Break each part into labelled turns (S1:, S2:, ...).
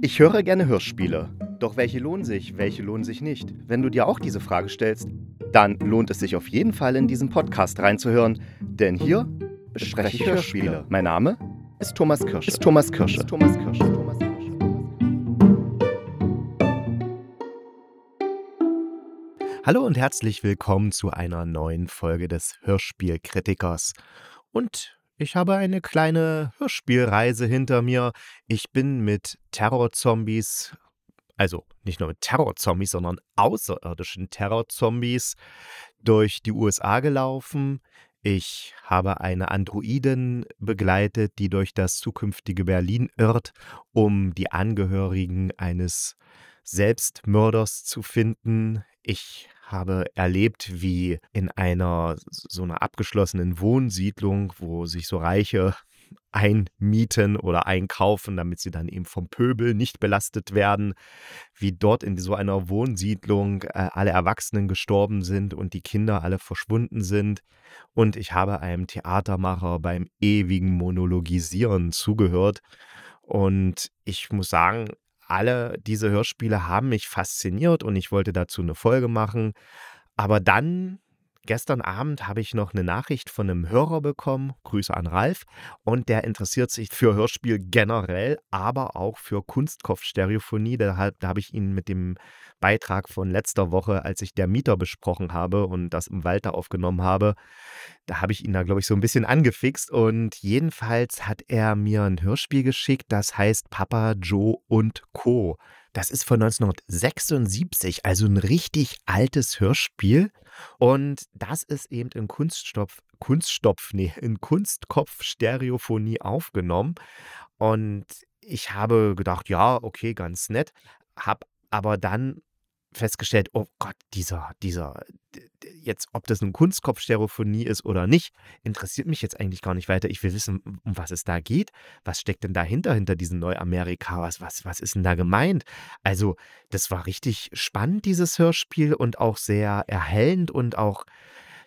S1: Ich höre gerne Hörspiele. Doch welche lohnen sich, welche lohnen sich nicht? Wenn du dir auch diese Frage stellst, dann lohnt es sich auf jeden Fall in diesen Podcast reinzuhören, denn hier bespreche ich Hörspiele. Mein Name ist Thomas Kirsche. Ist Thomas Kirsche. Ist Thomas Kirsche. Thomas Kirsche. Hallo und herzlich willkommen zu einer neuen Folge des Hörspielkritikers. Und ich habe eine kleine Hörspielreise hinter mir. Ich bin mit Terrorzombies, also nicht nur mit Terrorzombies, sondern außerirdischen Terrorzombies durch die USA gelaufen. Ich habe eine Androidin begleitet, die durch das zukünftige Berlin irrt, um die Angehörigen eines Selbstmörders zu finden. Ich habe erlebt, wie in einer so einer abgeschlossenen Wohnsiedlung, wo sich so Reiche einmieten oder einkaufen, damit sie dann eben vom Pöbel nicht belastet werden, wie dort in so einer Wohnsiedlung äh, alle Erwachsenen gestorben sind und die Kinder alle verschwunden sind. Und ich habe einem Theatermacher beim ewigen Monologisieren zugehört. Und ich muss sagen, alle diese Hörspiele haben mich fasziniert und ich wollte dazu eine Folge machen. Aber dann Gestern Abend habe ich noch eine Nachricht von einem Hörer bekommen, Grüße an Ralf, und der interessiert sich für Hörspiel generell, aber auch für Kunstkopfstereophonie. Da, da habe ich ihn mit dem Beitrag von letzter Woche, als ich der Mieter besprochen habe und das im Walter aufgenommen habe, da habe ich ihn da, glaube ich, so ein bisschen angefixt. Und jedenfalls hat er mir ein Hörspiel geschickt, das heißt Papa Joe und Co. Das ist von 1976, also ein richtig altes Hörspiel. Und das ist eben in Kunststoff, Kunststoff, nee, in Kunstkopf-Stereophonie aufgenommen. Und ich habe gedacht, ja, okay, ganz nett, habe aber dann festgestellt, oh Gott, dieser, dieser, jetzt, ob das nun Kunstkopfstereophonie ist oder nicht, interessiert mich jetzt eigentlich gar nicht weiter. Ich will wissen, um was es da geht. Was steckt denn dahinter, hinter diesem Neuamerika? Was, was, was ist denn da gemeint? Also, das war richtig spannend, dieses Hörspiel und auch sehr erhellend und auch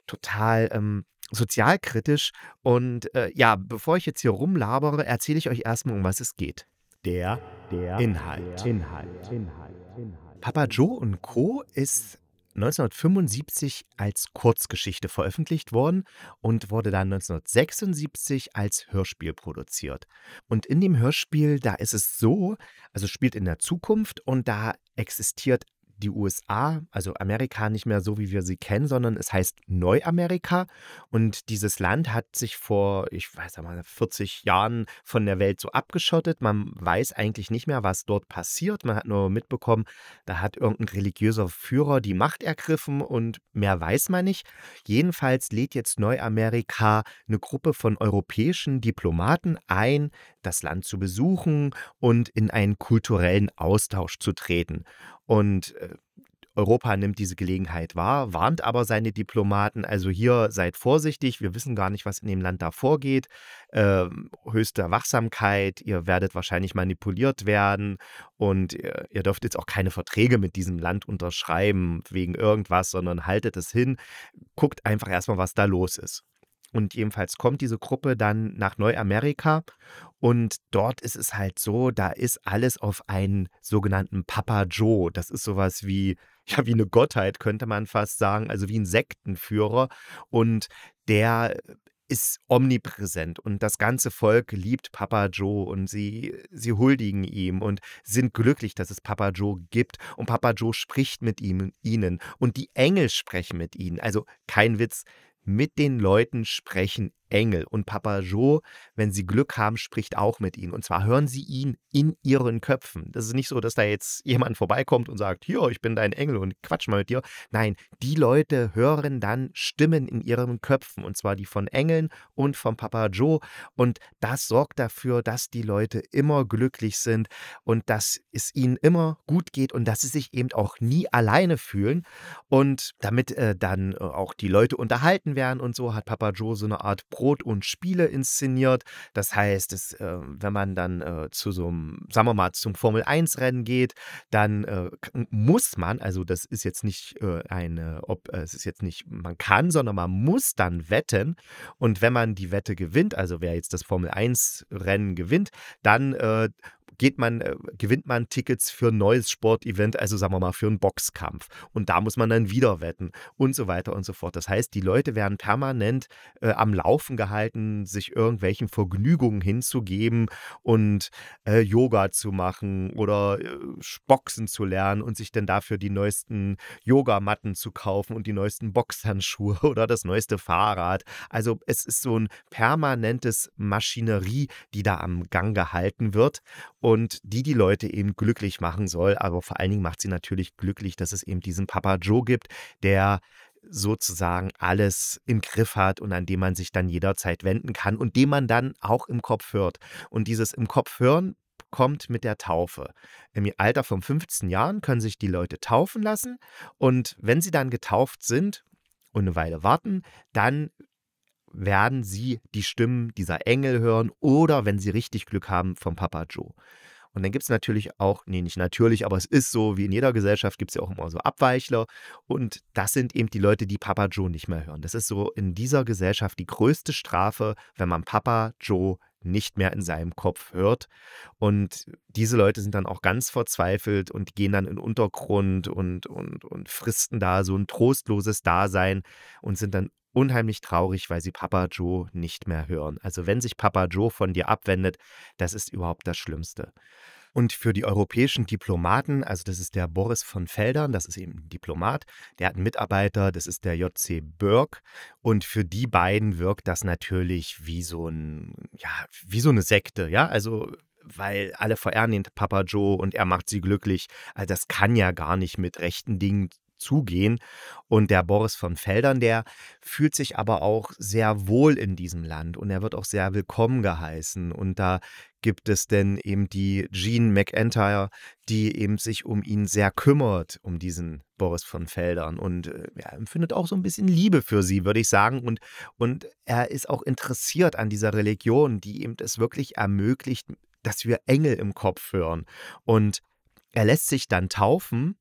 S1: total ähm, sozialkritisch. Und äh, ja, bevor ich jetzt hier rumlabere, erzähle ich euch erstmal, um was es geht. Der, der Inhalt. Der Inhalt. Inhalt. Inhalt. Papa Joe und Co. ist 1975 als Kurzgeschichte veröffentlicht worden und wurde dann 1976 als Hörspiel produziert. Und in dem Hörspiel, da ist es so, also spielt in der Zukunft und da existiert die USA, also Amerika nicht mehr so, wie wir sie kennen, sondern es heißt Neuamerika. Und dieses Land hat sich vor, ich weiß mal, 40 Jahren von der Welt so abgeschottet. Man weiß eigentlich nicht mehr, was dort passiert. Man hat nur mitbekommen, da hat irgendein religiöser Führer die Macht ergriffen und mehr weiß man nicht. Jedenfalls lädt jetzt Neuamerika eine Gruppe von europäischen Diplomaten ein, das Land zu besuchen und in einen kulturellen Austausch zu treten. Und äh, Europa nimmt diese Gelegenheit wahr, warnt aber seine Diplomaten, also hier seid vorsichtig, wir wissen gar nicht, was in dem Land da vorgeht. Äh, höchste Wachsamkeit, ihr werdet wahrscheinlich manipuliert werden und ihr, ihr dürft jetzt auch keine Verträge mit diesem Land unterschreiben wegen irgendwas, sondern haltet es hin, guckt einfach erstmal, was da los ist. Und jedenfalls kommt diese Gruppe dann nach Neuamerika und dort ist es halt so, da ist alles auf einen sogenannten Papa Joe. Das ist sowas wie, ja, wie eine Gottheit, könnte man fast sagen, also wie ein Sektenführer. Und der ist omnipräsent und das ganze Volk liebt Papa Joe und sie, sie huldigen ihm und sind glücklich, dass es Papa Joe gibt und Papa Joe spricht mit ihm, ihnen und die Engel sprechen mit ihnen. Also kein Witz, mit den Leuten sprechen Engel. Und Papa Joe, wenn sie Glück haben, spricht auch mit ihnen. Und zwar hören sie ihn in ihren Köpfen. Das ist nicht so, dass da jetzt jemand vorbeikommt und sagt, hier, ich bin dein Engel und quatsch mal mit dir. Nein, die Leute hören dann Stimmen in ihren Köpfen. Und zwar die von Engeln und von Papa Joe. Und das sorgt dafür, dass die Leute immer glücklich sind und dass es ihnen immer gut geht und dass sie sich eben auch nie alleine fühlen. Und damit äh, dann äh, auch die Leute unterhalten werden und so, hat Papa Joe so eine Art Brot und Spiele inszeniert. Das heißt, es, äh, wenn man dann äh, zu so einem, sagen wir mal, zum Formel-1-Rennen geht, dann äh, muss man, also das ist jetzt nicht äh, eine, ob äh, es ist jetzt nicht, man kann, sondern man muss dann wetten. Und wenn man die Wette gewinnt, also wer jetzt das Formel-1-Rennen gewinnt, dann äh, geht man, äh, gewinnt man Tickets für ein neues Sportevent, also sagen wir mal für einen Boxkampf. Und da muss man dann wieder wetten und so weiter und so fort. Das heißt, die Leute werden permanent äh, am Laufen gehalten, sich irgendwelchen Vergnügungen hinzugeben und äh, Yoga zu machen oder äh, Boxen zu lernen und sich dann dafür die neuesten Yogamatten zu kaufen und die neuesten Boxhandschuhe oder das neueste Fahrrad. Also es ist so ein permanentes Maschinerie, die da am Gang gehalten wird und die die Leute eben glücklich machen soll. Aber vor allen Dingen macht sie natürlich glücklich, dass es eben diesen Papa Joe gibt, der sozusagen alles im Griff hat und an dem man sich dann jederzeit wenden kann und dem man dann auch im Kopf hört. Und dieses im Kopf hören kommt mit der Taufe. Im Alter von 15 Jahren können sich die Leute taufen lassen und wenn sie dann getauft sind und eine Weile warten, dann werden sie die Stimmen dieser Engel hören oder, wenn sie richtig Glück haben, vom Papa Joe. Und dann gibt es natürlich auch, nee, nicht natürlich, aber es ist so, wie in jeder Gesellschaft gibt es ja auch immer so Abweichler. Und das sind eben die Leute, die Papa Joe nicht mehr hören. Das ist so in dieser Gesellschaft die größte Strafe, wenn man Papa Joe nicht mehr in seinem Kopf hört. Und diese Leute sind dann auch ganz verzweifelt und gehen dann in den Untergrund und, und, und fristen da so ein trostloses Dasein und sind dann unheimlich traurig, weil sie Papa Joe nicht mehr hören. Also wenn sich Papa Joe von dir abwendet, das ist überhaupt das Schlimmste. Und für die europäischen Diplomaten, also das ist der Boris von Feldern, das ist eben ein Diplomat, der hat einen Mitarbeiter, das ist der JC Burke. Und für die beiden wirkt das natürlich wie so ein, ja, wie so eine Sekte, ja. Also weil alle verehren den Papa Joe und er macht sie glücklich. Also das kann ja gar nicht mit rechten Dingen zugehen. Und der Boris von Feldern, der fühlt sich aber auch sehr wohl in diesem Land und er wird auch sehr willkommen geheißen. Und da gibt es denn eben die Jean McEntire, die eben sich um ihn sehr kümmert, um diesen Boris von Feldern. Und äh, er empfindet auch so ein bisschen Liebe für sie, würde ich sagen. Und, und er ist auch interessiert an dieser Religion, die ihm es wirklich ermöglicht, dass wir Engel im Kopf hören. Und er lässt sich dann taufen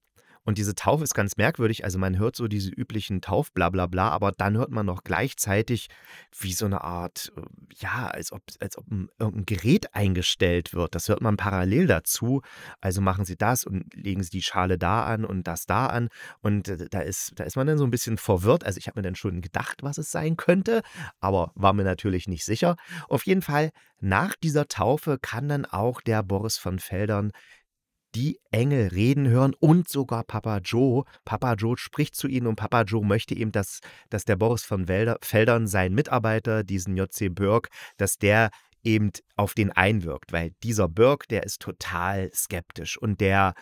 S1: und diese Taufe ist ganz merkwürdig. Also man hört so diese üblichen Taufblablabla, aber dann hört man noch gleichzeitig wie so eine Art, äh, ja, als ob, als ob ein, irgendein Gerät eingestellt wird. Das hört man parallel dazu. Also machen sie das und legen sie die Schale da an und das da an. Und äh, da ist, da ist man dann so ein bisschen verwirrt. Also ich habe mir dann schon gedacht, was es sein könnte, aber war mir natürlich nicht sicher. Auf jeden Fall, nach dieser Taufe kann dann auch der Boris von Feldern die Engel reden hören und sogar Papa Joe. Papa Joe spricht zu ihnen und Papa Joe möchte eben, dass, dass der Boris von Welder, Feldern, sein Mitarbeiter, diesen J.C. Burke, dass der eben auf den einwirkt, weil dieser Burke, der ist total skeptisch und der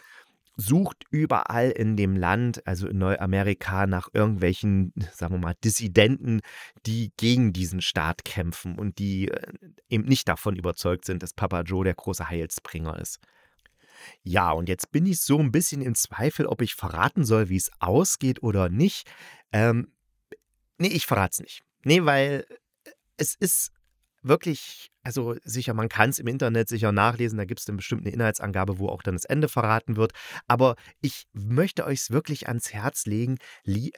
S1: sucht überall in dem Land, also in Neuamerika, nach irgendwelchen, sagen wir mal, Dissidenten, die gegen diesen Staat kämpfen und die äh, eben nicht davon überzeugt sind, dass Papa Joe der große Heilsbringer ist. Ja, und jetzt bin ich so ein bisschen im Zweifel, ob ich verraten soll, wie es ausgeht oder nicht. Ähm, ne, ich verrate es nicht. Ne, weil äh, es ist wirklich also sicher, man kann es im Internet sicher nachlesen, da gibt es dann bestimmt eine Inhaltsangabe, wo auch dann das Ende verraten wird. Aber ich möchte euch es wirklich ans Herz legen,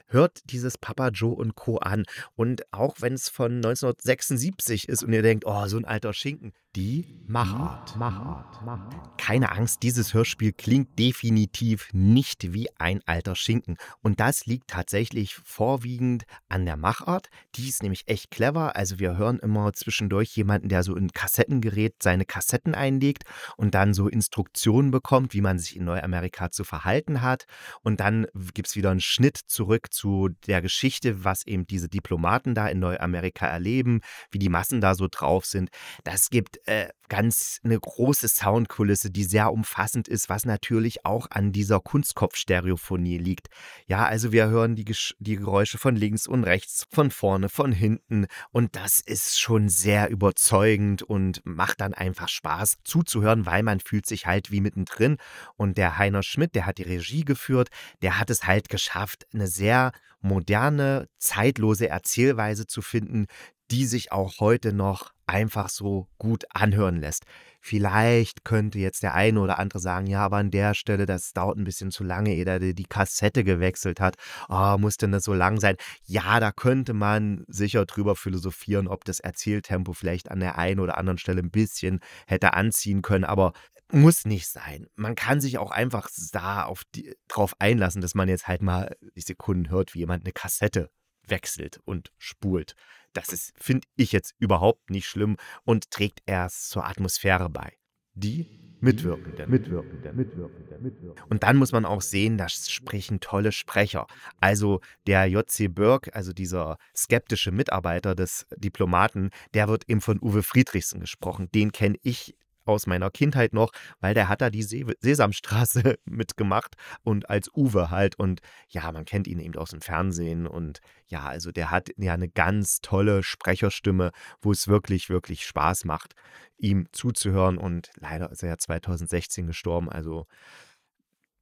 S1: hört dieses Papa Joe und Co. an. Und auch wenn es von 1976 ist und ihr denkt, oh, so ein alter Schinken, die Machart. Machart. Machart. Keine Angst, dieses Hörspiel klingt definitiv nicht wie ein alter Schinken. Und das liegt tatsächlich vorwiegend an der Machart. Die ist nämlich echt clever. Also wir hören immer zwischendurch jemanden, der so ein Kassettengerät seine Kassetten einlegt und dann so Instruktionen bekommt, wie man sich in Neuamerika zu verhalten hat. Und dann gibt es wieder einen Schnitt zurück zu der Geschichte, was eben diese Diplomaten da in Neuamerika erleben, wie die Massen da so drauf sind. Das gibt äh, ganz eine große Soundkulisse, die sehr umfassend ist, was natürlich auch an dieser Kunstkopfstereophonie liegt. Ja, also wir hören die, die Geräusche von links und rechts, von vorne, von hinten und das ist schon sehr überzeugend und macht dann einfach Spaß zuzuhören, weil man fühlt sich halt wie mittendrin und der Heiner Schmidt, der hat die Regie geführt, der hat es halt geschafft, eine sehr moderne, zeitlose Erzählweise zu finden, die sich auch heute noch einfach so gut anhören lässt. Vielleicht könnte jetzt der eine oder andere sagen, ja, aber an der Stelle, das dauert ein bisschen zu lange, ehe der die Kassette gewechselt hat. Oh, muss denn das so lang sein? Ja, da könnte man sicher drüber philosophieren, ob das Erzähltempo vielleicht an der einen oder anderen Stelle ein bisschen hätte anziehen können, aber muss nicht sein. Man kann sich auch einfach da auf die, drauf einlassen, dass man jetzt halt mal die Sekunden hört, wie jemand eine Kassette wechselt und spult. Das ist, finde ich jetzt überhaupt nicht schlimm und trägt erst zur Atmosphäre bei. Die Mitwirkende, Mitwirkende, Mitwirkende, Mitwirkende. Und dann muss man auch sehen, da sprechen tolle Sprecher. Also der J.C. Burke, also dieser skeptische Mitarbeiter des Diplomaten, der wird eben von Uwe Friedrichsen gesprochen. Den kenne ich aus meiner Kindheit noch, weil der hat da die Se Sesamstraße mitgemacht und als Uwe halt. Und ja, man kennt ihn eben aus dem Fernsehen. Und ja, also der hat ja eine ganz tolle Sprecherstimme, wo es wirklich, wirklich Spaß macht, ihm zuzuhören. Und leider ist er ja 2016 gestorben. Also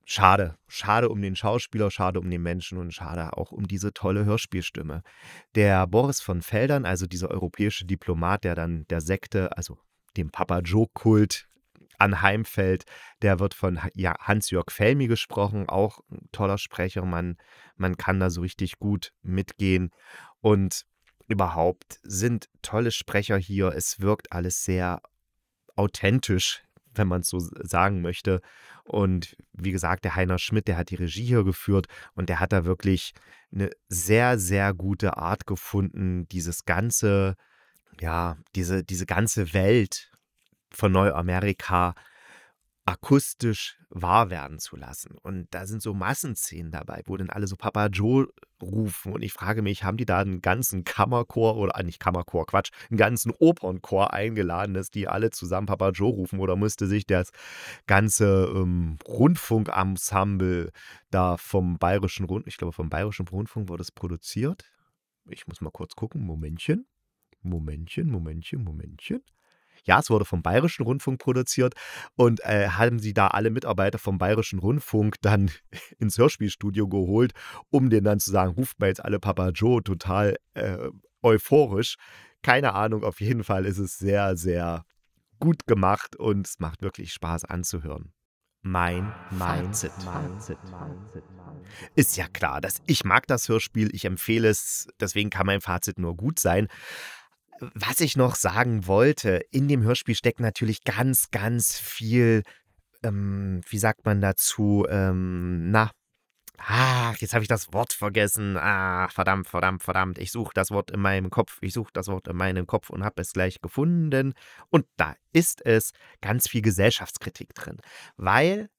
S1: schade. Schade um den Schauspieler, schade um den Menschen und schade auch um diese tolle Hörspielstimme. Der Boris von Feldern, also dieser europäische Diplomat, der dann der Sekte, also dem Papa Joe-Kult anheimfällt. Der wird von ja, Hans-Jörg Felmi gesprochen, auch ein toller Sprecher. Man, man kann da so richtig gut mitgehen. Und überhaupt sind tolle Sprecher hier. Es wirkt alles sehr authentisch, wenn man es so sagen möchte. Und wie gesagt, der Heiner Schmidt, der hat die Regie hier geführt und der hat da wirklich eine sehr, sehr gute Art gefunden, dieses ganze ja, diese, diese ganze Welt von Neuamerika akustisch wahr werden zu lassen. Und da sind so Massenszenen dabei, wo dann alle so Papa Joe rufen. Und ich frage mich, haben die da einen ganzen Kammerchor oder ah, nicht Kammerchor, Quatsch, einen ganzen Opernchor eingeladen, dass die alle zusammen Papa Joe rufen? Oder musste sich das ganze ähm, Rundfunkensemble da vom Bayerischen Rundfunk, ich glaube vom Bayerischen Rundfunk wurde es produziert? Ich muss mal kurz gucken, Momentchen. Momentchen, Momentchen, Momentchen. Ja, es wurde vom Bayerischen Rundfunk produziert und äh, haben sie da alle Mitarbeiter vom Bayerischen Rundfunk dann ins Hörspielstudio geholt, um denen dann zu sagen, ruft mal jetzt alle Papa Joe total äh, euphorisch. Keine Ahnung, auf jeden Fall ist es sehr, sehr gut gemacht und es macht wirklich Spaß anzuhören. Mein, mein Fazit. Ist ja klar, dass ich mag das Hörspiel, ich empfehle es, deswegen kann mein Fazit nur gut sein. Was ich noch sagen wollte, in dem Hörspiel steckt natürlich ganz, ganz viel, ähm, wie sagt man dazu, ähm, na, ach, jetzt habe ich das Wort vergessen. Ah, verdammt, verdammt, verdammt. Ich suche das Wort in meinem Kopf. Ich suche das Wort in meinem Kopf und habe es gleich gefunden. Und da ist es ganz viel Gesellschaftskritik drin. Weil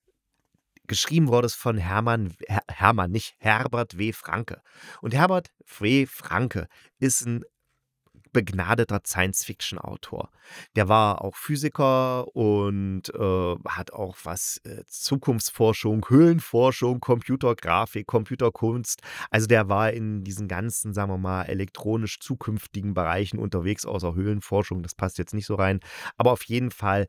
S1: geschrieben wurde es von Hermann, Her Hermann, nicht Herbert W. Franke. Und Herbert W. Franke ist ein begnadeter Science-Fiction-Autor. Der war auch Physiker und äh, hat auch was äh, Zukunftsforschung, Höhlenforschung, Computergrafik, Computerkunst. Also der war in diesen ganzen, sagen wir mal, elektronisch zukünftigen Bereichen unterwegs, außer Höhlenforschung. Das passt jetzt nicht so rein. Aber auf jeden Fall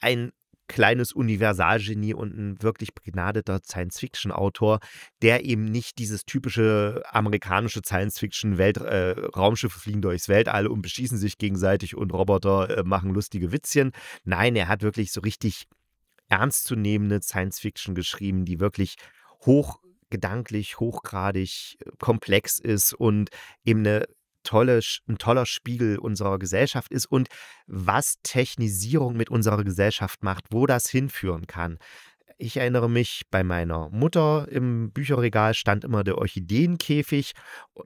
S1: ein kleines Universalgenie und ein wirklich begnadeter Science-Fiction-Autor, der eben nicht dieses typische amerikanische Science-Fiction-Welt, äh, Raumschiffe fliegen durchs Weltall und beschießen sich gegenseitig und Roboter äh, machen lustige Witzchen. Nein, er hat wirklich so richtig ernstzunehmende Science-Fiction geschrieben, die wirklich hochgedanklich, hochgradig äh, komplex ist und eben eine tolle, ein toller Spiegel unserer Gesellschaft ist und was Technisierung mit unserer Gesellschaft macht, wo das hinführen kann. Ich erinnere mich, bei meiner Mutter im Bücherregal stand immer der Orchideenkäfig.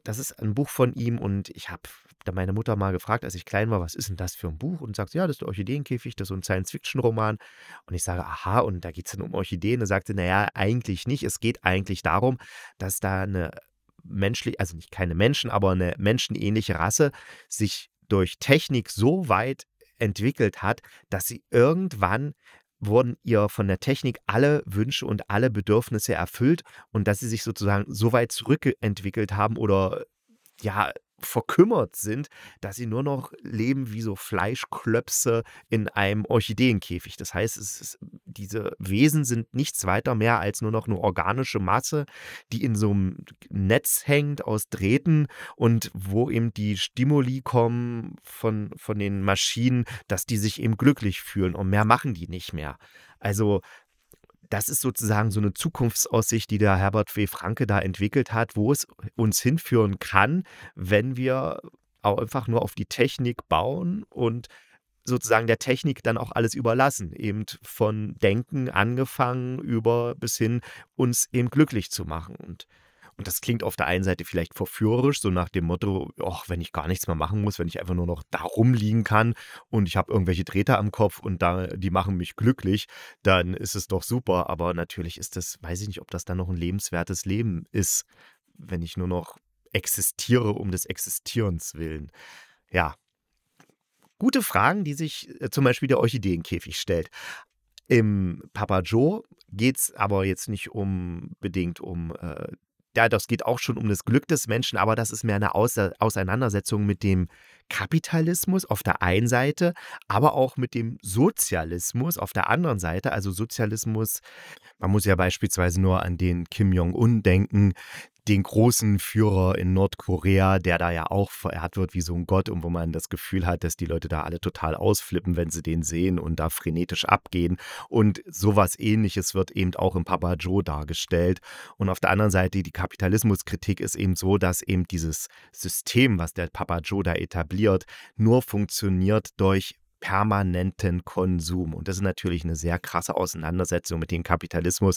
S1: Das ist ein Buch von ihm und ich habe da meine Mutter mal gefragt, als ich klein war, was ist denn das für ein Buch? Und sagt, ja, das ist der Orchideenkäfig, das ist so ein Science-Fiction-Roman. Und ich sage, aha, und da geht es dann um Orchideen. Und sagte, naja, eigentlich nicht. Es geht eigentlich darum, dass da eine menschlich, also nicht keine Menschen, aber eine menschenähnliche Rasse sich durch Technik so weit entwickelt hat, dass sie irgendwann wurden ihr von der Technik alle Wünsche und alle Bedürfnisse erfüllt und dass sie sich sozusagen so weit zurückentwickelt haben oder ja verkümmert sind, dass sie nur noch leben wie so Fleischklöpse in einem Orchideenkäfig. Das heißt, ist, diese Wesen sind nichts weiter mehr als nur noch eine organische Masse, die in so einem Netz hängt aus Drähten und wo eben die Stimuli kommen von, von den Maschinen, dass die sich eben glücklich fühlen und mehr machen die nicht mehr. Also das ist sozusagen so eine Zukunftsaussicht, die der Herbert W. Franke da entwickelt hat, wo es uns hinführen kann, wenn wir auch einfach nur auf die Technik bauen und sozusagen der Technik dann auch alles überlassen. Eben von Denken angefangen über bis hin, uns eben glücklich zu machen. Und und das klingt auf der einen Seite vielleicht verführerisch, so nach dem Motto, ach, wenn ich gar nichts mehr machen muss, wenn ich einfach nur noch da rumliegen kann und ich habe irgendwelche Treter am Kopf und da, die machen mich glücklich, dann ist es doch super. Aber natürlich ist das, weiß ich nicht, ob das dann noch ein lebenswertes Leben ist, wenn ich nur noch existiere um des Existierens willen. Ja. Gute Fragen, die sich äh, zum Beispiel der Orchideenkäfig stellt. Im Papa Joe geht es aber jetzt nicht unbedingt um äh, ja, das geht auch schon um das Glück des Menschen, aber das ist mehr eine Auseinandersetzung mit dem Kapitalismus auf der einen Seite, aber auch mit dem Sozialismus auf der anderen Seite. Also Sozialismus, man muss ja beispielsweise nur an den Kim Jong-un denken, den großen Führer in Nordkorea, der da ja auch verehrt wird wie so ein Gott und wo man das Gefühl hat, dass die Leute da alle total ausflippen, wenn sie den sehen und da frenetisch abgehen. Und sowas ähnliches wird eben auch im Papa Joe dargestellt. Und auf der anderen Seite, die Kapitalismuskritik ist eben so, dass eben dieses System, was der Papa Joe da etabliert, nur funktioniert durch permanenten Konsum. Und das ist natürlich eine sehr krasse Auseinandersetzung mit dem Kapitalismus,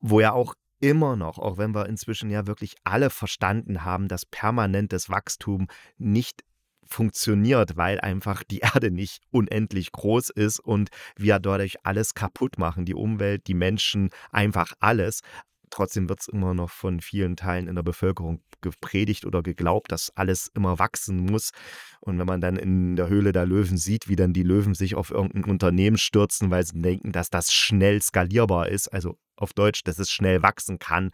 S1: wo ja auch immer noch, auch wenn wir inzwischen ja wirklich alle verstanden haben, dass permanentes Wachstum nicht funktioniert, weil einfach die Erde nicht unendlich groß ist und wir dadurch alles kaputt machen, die Umwelt, die Menschen, einfach alles. Trotzdem wird es immer noch von vielen Teilen in der Bevölkerung gepredigt oder geglaubt, dass alles immer wachsen muss. Und wenn man dann in der Höhle der Löwen sieht, wie dann die Löwen sich auf irgendein Unternehmen stürzen, weil sie denken, dass das schnell skalierbar ist, also auf Deutsch, dass es schnell wachsen kann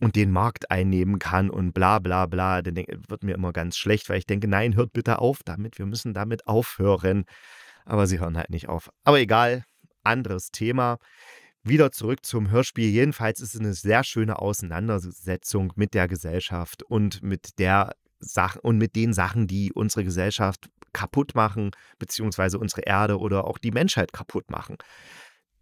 S1: und den Markt einnehmen kann und bla bla bla, dann wird mir immer ganz schlecht, weil ich denke, nein, hört bitte auf damit, wir müssen damit aufhören. Aber sie hören halt nicht auf. Aber egal, anderes Thema. Wieder zurück zum Hörspiel. Jedenfalls ist es eine sehr schöne Auseinandersetzung mit der Gesellschaft und mit der Sache und mit den Sachen, die unsere Gesellschaft kaputt machen, beziehungsweise unsere Erde oder auch die Menschheit kaputt machen.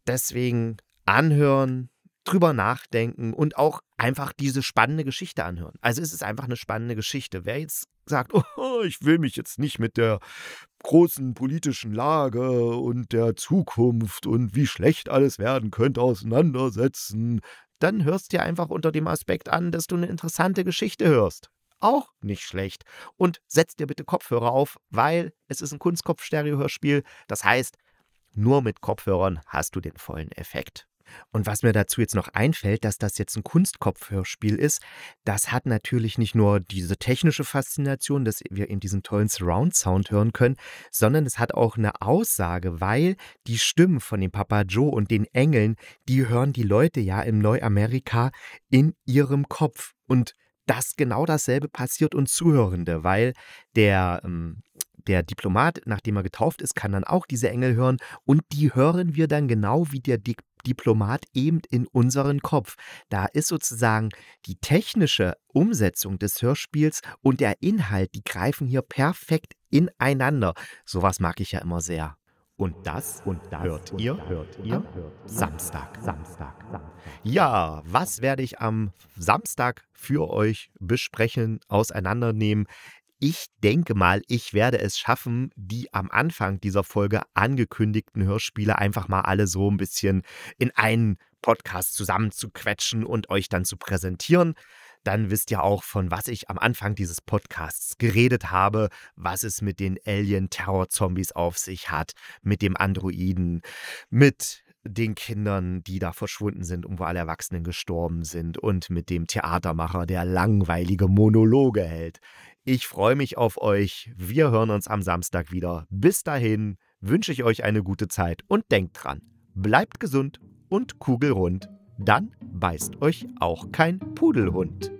S1: Deswegen anhören, drüber nachdenken und auch einfach diese spannende Geschichte anhören. Also es ist einfach eine spannende Geschichte. Wer jetzt sagt, oh, ich will mich jetzt nicht mit der großen politischen Lage und der Zukunft und wie schlecht alles werden könnte auseinandersetzen, dann hörst dir einfach unter dem Aspekt an, dass du eine interessante Geschichte hörst. Auch nicht schlecht. Und setz dir bitte Kopfhörer auf, weil es ist ein Kunstkopf-Stereo-Hörspiel. Das heißt, nur mit Kopfhörern hast du den vollen Effekt. Und was mir dazu jetzt noch einfällt, dass das jetzt ein Kunstkopfhörspiel ist, das hat natürlich nicht nur diese technische Faszination, dass wir eben diesen tollen Surround-Sound hören können, sondern es hat auch eine Aussage, weil die Stimmen von dem Papa Joe und den Engeln, die hören die Leute ja im Neuamerika in ihrem Kopf. Und das genau dasselbe passiert uns Zuhörende, weil der ähm, der Diplomat, nachdem er getauft ist, kann dann auch diese Engel hören und die hören wir dann genau wie der Di Diplomat eben in unseren Kopf. Da ist sozusagen die technische Umsetzung des Hörspiels und der Inhalt, die greifen hier perfekt ineinander. Sowas mag ich ja immer sehr. Und das, und das hört ihr, hört ihr Samstag. Samstag. Samstag. Ja, was werde ich am Samstag für euch besprechen, auseinandernehmen? Ich denke mal, ich werde es schaffen, die am Anfang dieser Folge angekündigten Hörspiele einfach mal alle so ein bisschen in einen Podcast zusammenzuquetschen und euch dann zu präsentieren. Dann wisst ihr auch, von was ich am Anfang dieses Podcasts geredet habe, was es mit den Alien-Terror-Zombies auf sich hat, mit dem Androiden, mit den Kindern, die da verschwunden sind und wo alle Erwachsenen gestorben sind und mit dem Theatermacher, der langweilige Monologe hält. Ich freue mich auf euch. Wir hören uns am Samstag wieder. Bis dahin wünsche ich euch eine gute Zeit und denkt dran, bleibt gesund und kugelrund. Dann beißt euch auch kein Pudelhund.